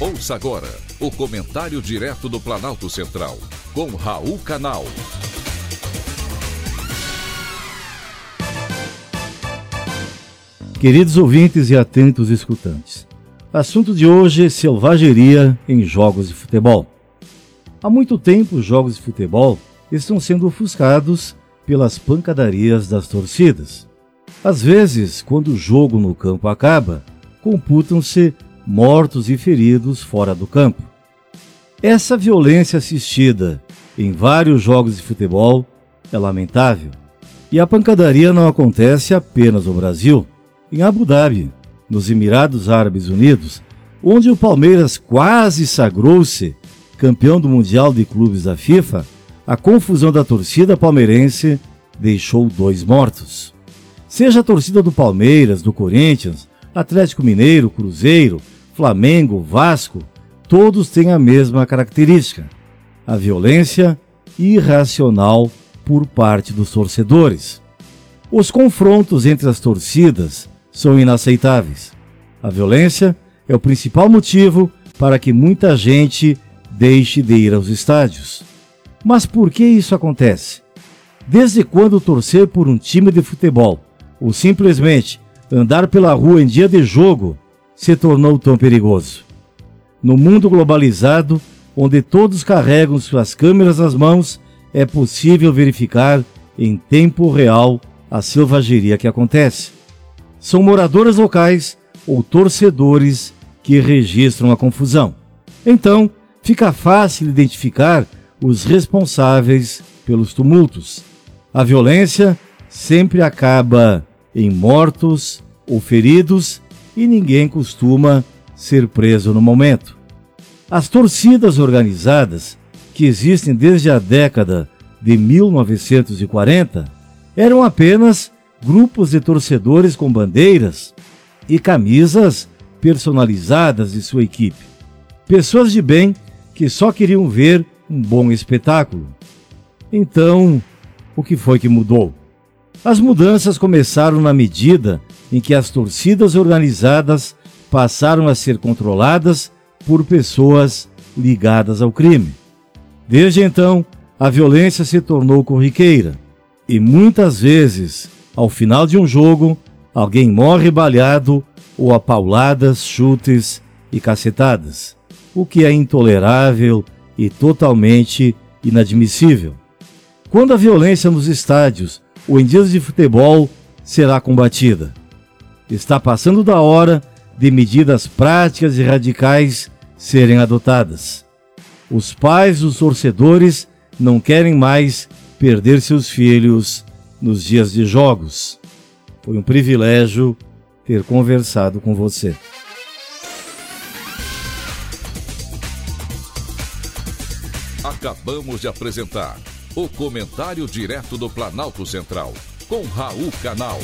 Ouça agora o comentário direto do Planalto Central, com Raul Canal. Queridos ouvintes e atentos escutantes, assunto de hoje é selvageria em jogos de futebol. Há muito tempo, os jogos de futebol estão sendo ofuscados pelas pancadarias das torcidas. Às vezes, quando o jogo no campo acaba, computam-se mortos e feridos fora do campo. Essa violência assistida em vários jogos de futebol é lamentável. E a pancadaria não acontece apenas no Brasil. Em Abu Dhabi, nos Emirados Árabes Unidos, onde o Palmeiras quase sagrou-se campeão do Mundial de Clubes da FIFA, a confusão da torcida palmeirense deixou dois mortos. Seja a torcida do Palmeiras, do Corinthians, Atlético Mineiro, Cruzeiro, Flamengo, Vasco, todos têm a mesma característica: a violência irracional por parte dos torcedores. Os confrontos entre as torcidas são inaceitáveis. A violência é o principal motivo para que muita gente deixe de ir aos estádios. Mas por que isso acontece? Desde quando torcer por um time de futebol ou simplesmente andar pela rua em dia de jogo se tornou tão perigoso. No mundo globalizado, onde todos carregam suas câmeras nas mãos, é possível verificar em tempo real a selvageria que acontece. São moradores locais ou torcedores que registram a confusão. Então, fica fácil identificar os responsáveis pelos tumultos. A violência sempre acaba em mortos ou feridos e ninguém costuma ser preso no momento. As torcidas organizadas, que existem desde a década de 1940, eram apenas grupos de torcedores com bandeiras e camisas personalizadas de sua equipe. Pessoas de bem que só queriam ver um bom espetáculo. Então, o que foi que mudou? As mudanças começaram na medida em que as torcidas organizadas passaram a ser controladas por pessoas ligadas ao crime. Desde então, a violência se tornou corriqueira e muitas vezes, ao final de um jogo, alguém morre baleado ou a pauladas, chutes e cacetadas, o que é intolerável e totalmente inadmissível. Quando a violência nos estádios ou em dias de futebol será combatida. Está passando da hora de medidas práticas e radicais serem adotadas. Os pais dos torcedores não querem mais perder seus filhos nos dias de jogos. Foi um privilégio ter conversado com você. Acabamos de apresentar o comentário direto do Planalto Central, com Raul Canal.